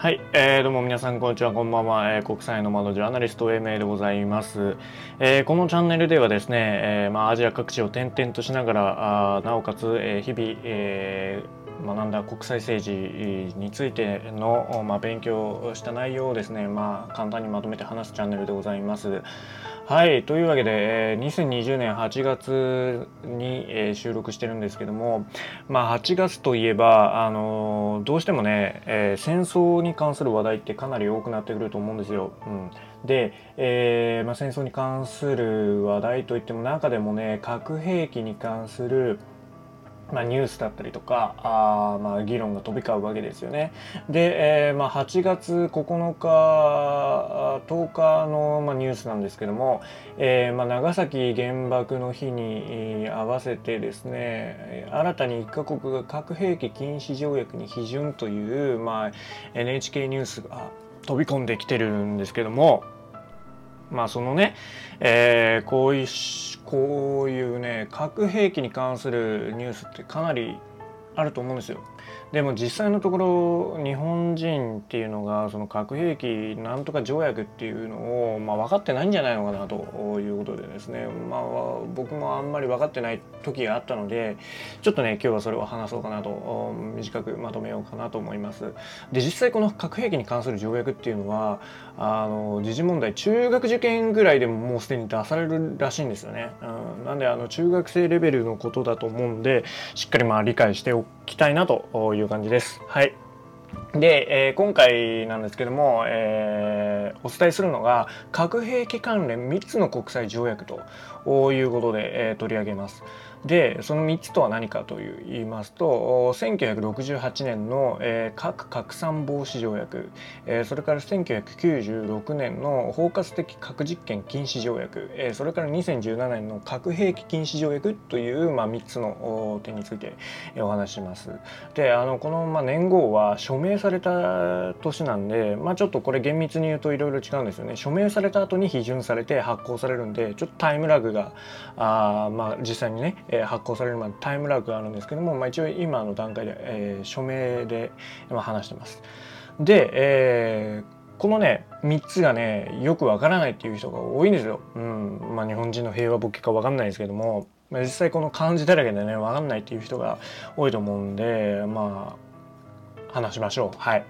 はい、えー、どうも皆さんこんにちは、こんばんは、えー、国際の窓ジャーナリスト A 名でございます、えー、このチャンネルではですね、えーまあ、アジア各地を転々としながら、あなおかつ、えー、日々、えー、学んだ国際政治についての、まあ、勉強した内容をですね、まあ、簡単にまとめて話すチャンネルでございます。はい、というわけで、えー、2020年8月に、えー、収録してるんですけども、まあ、8月といえば、あの、どうしてもね、えー、戦争に関する話題ってかなり多くなってくると思うんですよ。うん、で、えーまあ、戦争に関する話題といっても中でもね核兵器に関するまあ、ニュースだったりとかあまあ議論が飛び交うわけですよね。で、えーまあ、8月9日10日の、まあ、ニュースなんですけども、えーまあ、長崎原爆の日に合わせてですね新たに1カ国が核兵器禁止条約に批准という、まあ、NHK ニュースが飛び込んできてるんですけども。まあそのね、えー、こういうこういうね核兵器に関するニュースってかなりあると思うんですよ。でも実際のところ日本人っていうのがその核兵器なんとか条約っていうのを、まあ、分かってないんじゃないのかなということでですね、まあ、僕もあんまり分かってない時があったのでちょっとね今日はそれを話そうかなと短くまとめようかなと思います。で実際この核兵器に関する条約っていうのはあの時事問題中学受験ぐらいでももうすでに出されるらしいんですよね。うん、なんであの中学生レベルのことだと思うんでしっかりまあ理解しておきたいなという感じです。はい。で、えー、今回なんですけども、えー、お伝えするのが核兵器関連3つの国際条約ということで、えー、取り上げます。でその3つとは何かと言いますと1968年の、えー、核拡散防止条約、えー、それから1996年の包括的核実験禁止条約、えー、それから2017年の核兵器禁止条約という、まあ、3つの点についてお話します。であのこの、まあ、年号は署名された年なんで、まあ、ちょっとこれ厳密に言うといろいろ違うんですよね。署名された後に批准されて発行されるんでちょっとタイムラグがあ、まあ、実際にねえ発行されるまでタイムラグがあるんですけども、まあ、一応今の段階で、えー、署名で、ま話してます。で、えーこのね3つがねよくわからないっていう人が多いんですよ。うんまあ、日本人の平和ボケかわかんないですけども、まあ、実際この漢字だらけでねわかんないっていう人が多いと思うんでまあ話しましょう。はい。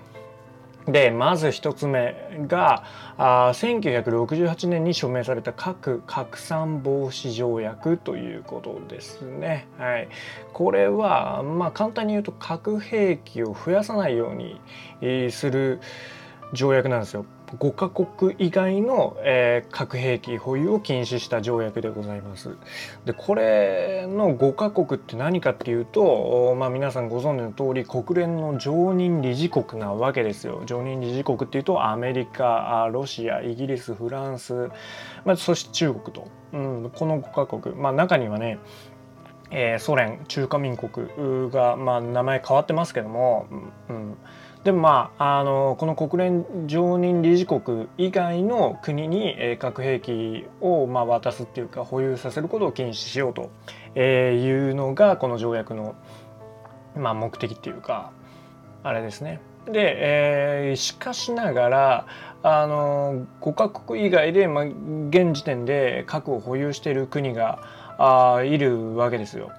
でまず1つ目があ1968年に署名された核拡散防止条約ということですね。はい、これはまあ簡単に言うと核兵器を増やさないようにする条約なんですよ。5カ国以外の、えー、核兵器保有を禁止した条約でございます。でこれの5カ国って何かっていうと、まあ、皆さんご存知の通り国連の常任理事国なわけですよ。常任理事国っていうとアメリカロシアイギリスフランス、まあ、そして中国と、うん、この5カ国、まあ、中にはねえー、ソ連中華民国が、まあ、名前変わってますけども、うん、でもまああのこの国連常任理事国以外の国に、えー、核兵器を、まあ、渡すっていうか保有させることを禁止しようと、えー、いうのがこの条約の、まあ、目的っていうかあれですね。で、えー、しかしながらあの5カ国以外で、まあ、現時点で核を保有している国があいるわけですよ。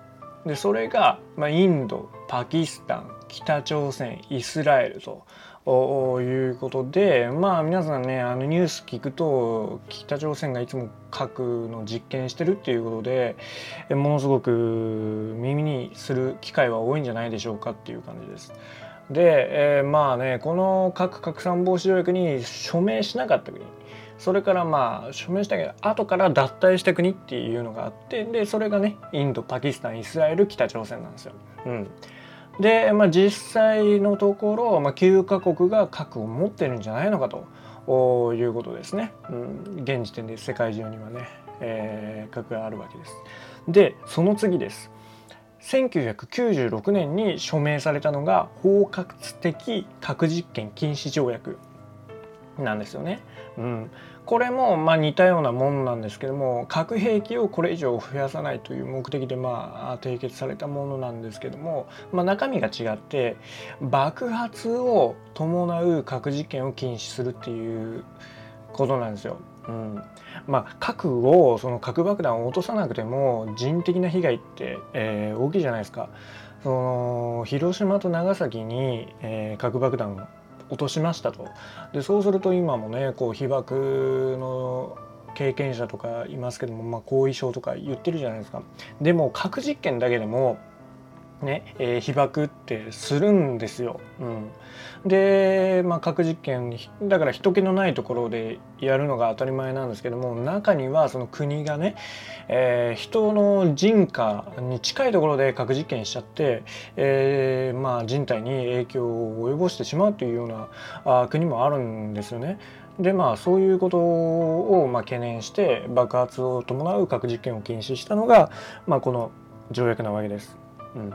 でそれが、まあ、インドパキスタン北朝鮮イスラエルということでまあ皆さんねあのニュース聞くと北朝鮮がいつも核の実験してるっていうことでものすごく耳にする機会は多いんじゃないでしょうかっていう感じです。で、えー、まあねこの核拡散防止条約に署名しなかった国それからまあ署名したけど後から脱退した国っていうのがあってでそれがねインドパキスタンイスラエル北朝鮮なんですよ。うんで、まあ、実際のところ、まあ、9カ国が核を持ってるんじゃないのかということですね。うん、現時点で世界中にはね、えー、核があるわけです。でその次です。1996年に署名されたのが包括的核実験禁止条約なんですよね。うん、これもまあ似たようなものなんですけども核兵器をこれ以上増やさないという目的でまあ締結されたものなんですけども、まあ、中身が違って爆発を伴う核実験を禁止するっていうことなんですよ。うん、まあ核をその核爆弾を落とさなくても人的な被害って、えー、大きいじゃないですか。その広島と長崎に、えー、核爆弾落としましたと。でそうすると今もねこう被爆の経験者とかいますけども、まあ、後遺症とか言ってるじゃないですか。でも核実験だけでもね、えー、被爆ってするんですよ。うん、で、まあ、核実験だから人気のないところでやるのが当たり前なんですけども中にはその国がね、えー、人の人家に近いところで核実験しちゃって、えー、まあ、人体に影響を及ぼしてしまうというようなあ国もあるんですよね。でまあそういうことをま懸念して爆発を伴う核実験を禁止したのが、まあ、この条約なわけです。うん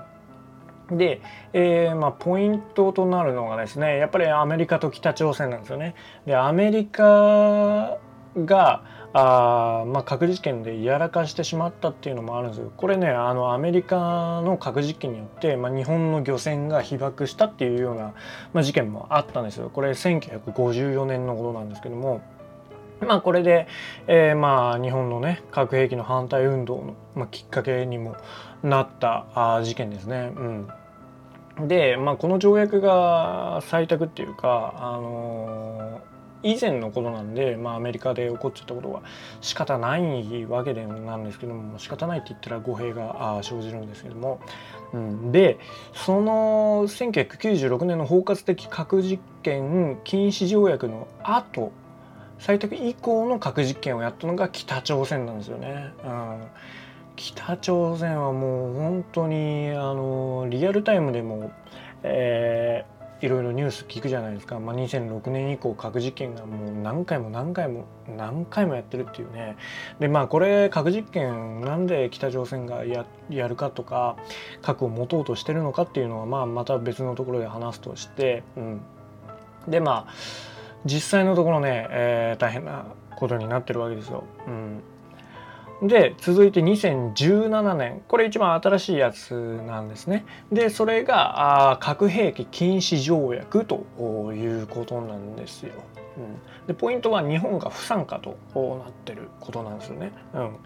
で、えーまあ、ポイントとなるのがですねやっぱりアメリカと北朝鮮なんですよね。でアメリカがあ、まあ、核実験でやらかしてしまったっていうのもあるんですよ。これねあのアメリカの核実験によって、まあ、日本の漁船が被爆したっていうような、まあ、事件もあったんですよ。これ1954年のことなんですけども。まあこれで、えー、まあ日本のね核兵器の反対運動の、まあ、きっかけにもなったあ事件ですね。うん、で、まあ、この条約が採択っていうか、あのー、以前のことなんで、まあ、アメリカで起こっちゃったことは仕方ないわけでなんですけども仕方ないって言ったら語弊が生じるんですけども、うん、でその1996年の包括的核実験禁止条約の後採択以降の核実験をやったのが北朝鮮なんですよね。うん。北朝鮮はもう本当にあのリアルタイムでも、えー、いろいろニュース聞くじゃないですか、まあ、2006年以降核実験がもう何回も何回も何回もやってるっていうね。でまあこれ核実験なんで北朝鮮がややるかとか核を持とうとしてるのかっていうのはまあまた別のところで話すとして、うん、でまあ実際のところね、えー、大変なことになってるわけですよ。うんで続いて2017年これ一番新しいやつなんですね。でそれがあ核兵器禁止条約ということなんですよ。うん、でポイントは日本が不参加となってることなんですよね。うん、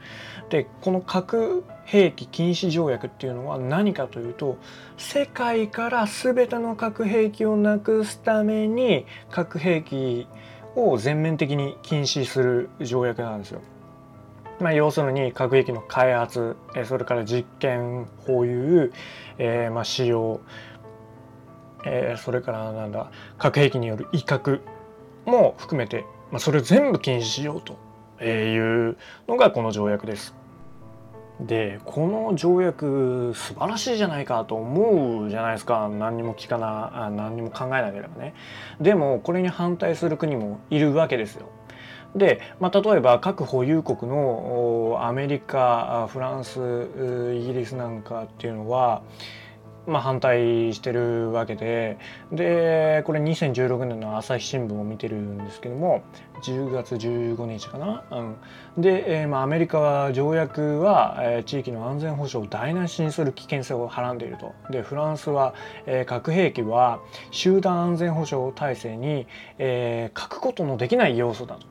でこの核兵器禁止条約っていうのは何かというと世界から全ての核兵器をなくすために核兵器を全面的に禁止する条約なんですよ。まあ、要するに核兵器の開発それから実験保有、えー、まあ使用、えー、それからなんだ核兵器による威嚇も含めて、まあ、それを全部禁止しようというのがこの条約です。でこの条約素晴らしいじゃないかと思うじゃないですか。何にも聞かな何にも考えなければね。でもこれに反対する国もいるわけですよ。で、まあ、例えば核保有国のアメリカフランスイギリスなんかっていうのは、まあ、反対してるわけで。でこれ2016年の朝日新聞を見てるんですけども10月15日かな、うん、で、えー、まあ、アメリカは条約は、えー、地域の安全保障を台無しにする危険性をはらんでいると。でフランスは、えー、核兵器は集団安全保障体制に、えー、欠くことのできない要素だと。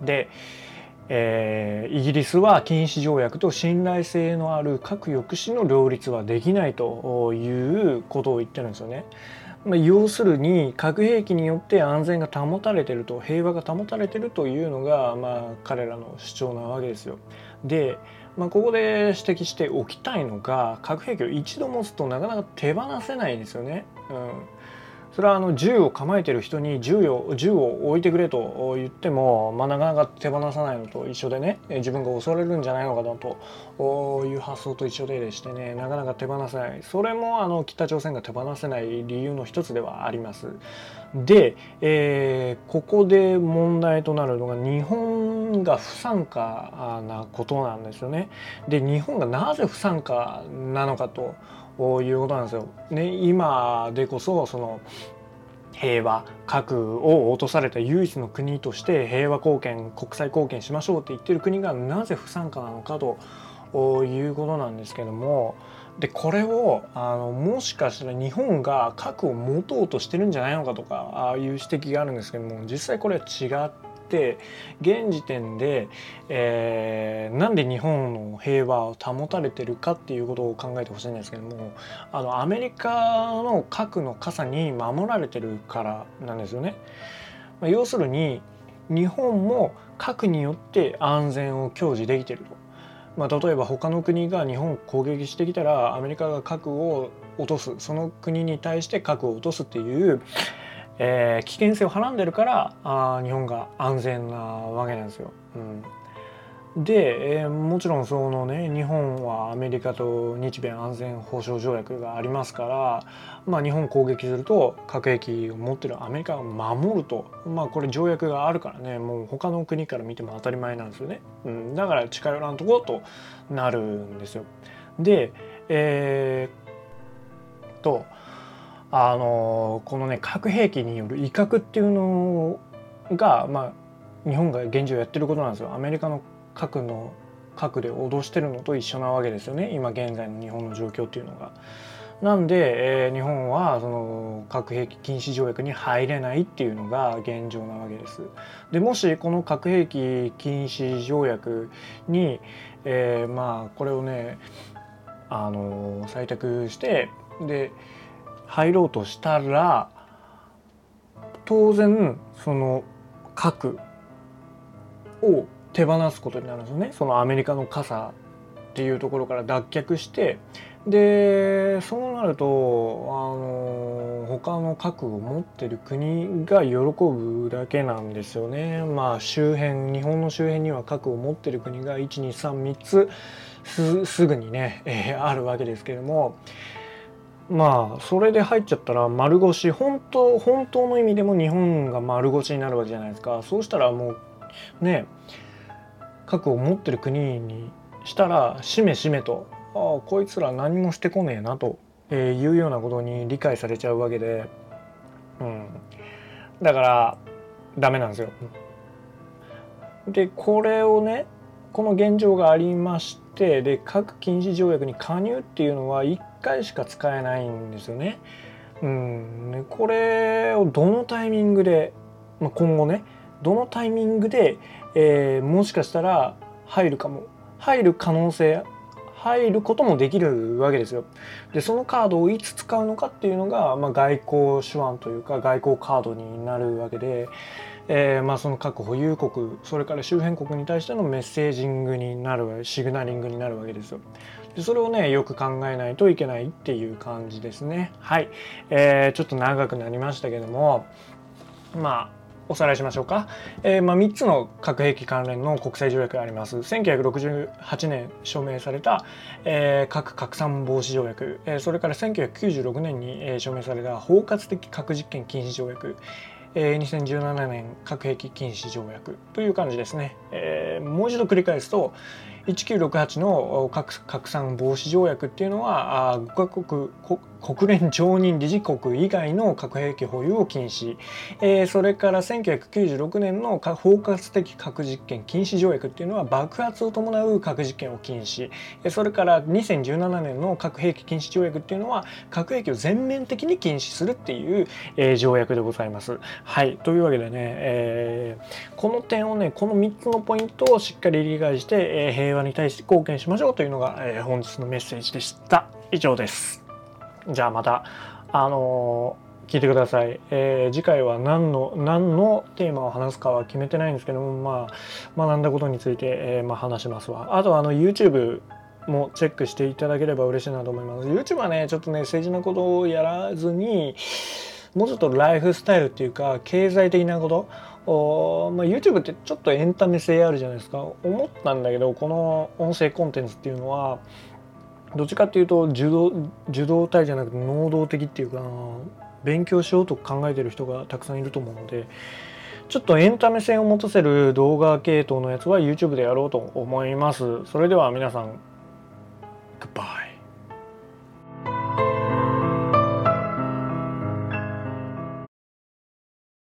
うん、で、えー、イギリスは禁止条約と信頼性のある核抑止の両立はできないということを言ってるんですよね。まあ、要するに核兵器によって安全が保たれてると平和が保たれてるというのが、まあ、彼らの主張なわけですよ。で、まあ、ここで指摘しておきたいのが核兵器を一度持つとなかなか手放せないんですよね。うんそれはあの銃を構えてる人に銃を銃を置いてくれと言っても、まあ、なかなか手放さないのと一緒でね自分が襲われるんじゃないのかなという発想と一緒ででしてねなかなか手放せないそれもあの北朝鮮が手放せない理由の一つではあります。で、えー、ここで問題となるのが日本が不参加なことなんですよね。で日本がなぜ不参加なのかと。いうことなんですよ。ね、今でこそその平和核を落とされた唯一の国として平和貢献国際貢献しましょうって言ってる国がなぜ不参加なのかということなんですけどもでこれをあのもしかしたら日本が核を持とうとしてるんじゃないのかとかああいう指摘があるんですけども実際これは違って現時点で、えー、なんで日本の平和を保たれてるかっていうことを考えてほしいんですけどもあのアメリカの核の傘に守られてるからなんですよね。まあ、要するに日本も核によって安全を享受できてると。まあ、例えば他の国が日本を攻撃してきたらアメリカが核を落とすその国に対して核を落とすっていう、えー、危険性をはらんでるからあ日本が安全なわけなんですよ。うんで、えー、もちろんそのね日本はアメリカと日米安全保障条約がありますから、まあ、日本攻撃すると核兵器を持ってるアメリカを守ると、まあ、これ条約があるからねもう他の国から見ても当たり前なんですよね、うん、だから近寄らんとことなるんですよ。で、えー、とあのこのね核兵器による威嚇っていうのが、まあ、日本が現状やってることなんですよ。アメリカの核の核で脅してるのと一緒なわけですよね今現在の日本の状況っていうのが。なんで、えー、日本はその核兵器禁止条約に入れないっていうのが現状なわけです。でもしこの核兵器禁止条約に、えー、まあこれをねあの採択してで入ろうとしたら当然その核を手放すことになるんですよねそのアメリカの傘っていうところから脱却してでそうなるとあの他の核を持ってる国が喜ぶだけなんですよね。まあ周辺日本の周辺には核を持ってる国が1233つすぐにね、えー、あるわけですけれどもまあそれで入っちゃったら丸腰本当本当の意味でも日本が丸腰になるわけじゃないですか。そうしたらもうね核を持ってる国にしたらしめしめとああこいつら何もしてこねえなと、えいうようなことに理解されちゃうわけで、うん、だからダメなんですよ。でこれをねこの現状がありましてで核禁止条約に加入っていうのは1回しか使えないんですよね。うん、これをどのタイミングで、まあ、今後ねどのタイミングで、えー、もしかしたら入るかも入る可能性入ることもできるわけですよ。でそのカードをいつ使うのかっていうのが、まあ、外交手腕というか外交カードになるわけで、えー、まあ、その核保有国それから周辺国に対してのメッセージングになるシグナリングになるわけですよ。でそれをねよく考えないといけないっていう感じですね。はい、えー、ちょっと長くなりましたけどもまあおさらいしましょうか、えー、まあ、3つの核兵器関連の国際条約があります。1968年署名された、えー、核拡散防止条約、えー、それから1996年に、えー、署名された包括的核実験禁止条約。えー、2017年核兵器禁止条約。という感じですね、えー、もう一度繰り返すと1968の核拡散防止条約っていうのは5カ国国連常任理事国以外の核兵器保有を禁止、えー、それから1996年の包括的核実験禁止条約っていうのは爆発を伴う核実験を禁止。それから2017年の核兵器禁止条約っていうのは核兵器を全面的に禁止するっていう、えー、条約でございます。はい。というわけでね、えー、この点をねこの3つのポイントをしっかり理解して、えー、平和に対して貢献しましょうというのが、えー、本日のメッセージでした。以上です。じゃあまた、あのー、聞いてください、えー、次回は何の何のテーマを話すかは決めてないんですけども、まあ、学んだことについて、えー、まあ、話しますわあとあの YouTube もチェックしていただければ嬉しいなと思います YouTube はねちょっとね政治なことをやらずにもうちょっとライフスタイルっていうか経済的なことお、まあ、YouTube ってちょっとエンタメ性あるじゃないですか思ったんだけどこの音声コンテンツっていうのはどっちかっていうと受動受動体じゃなくて能動的っていうか勉強しようと考えてる人がたくさんいると思うのでちょっとエンタメ性を持たせる動画系統のやつは YouTube でやろうと思います。それでは皆さん、Goodbye.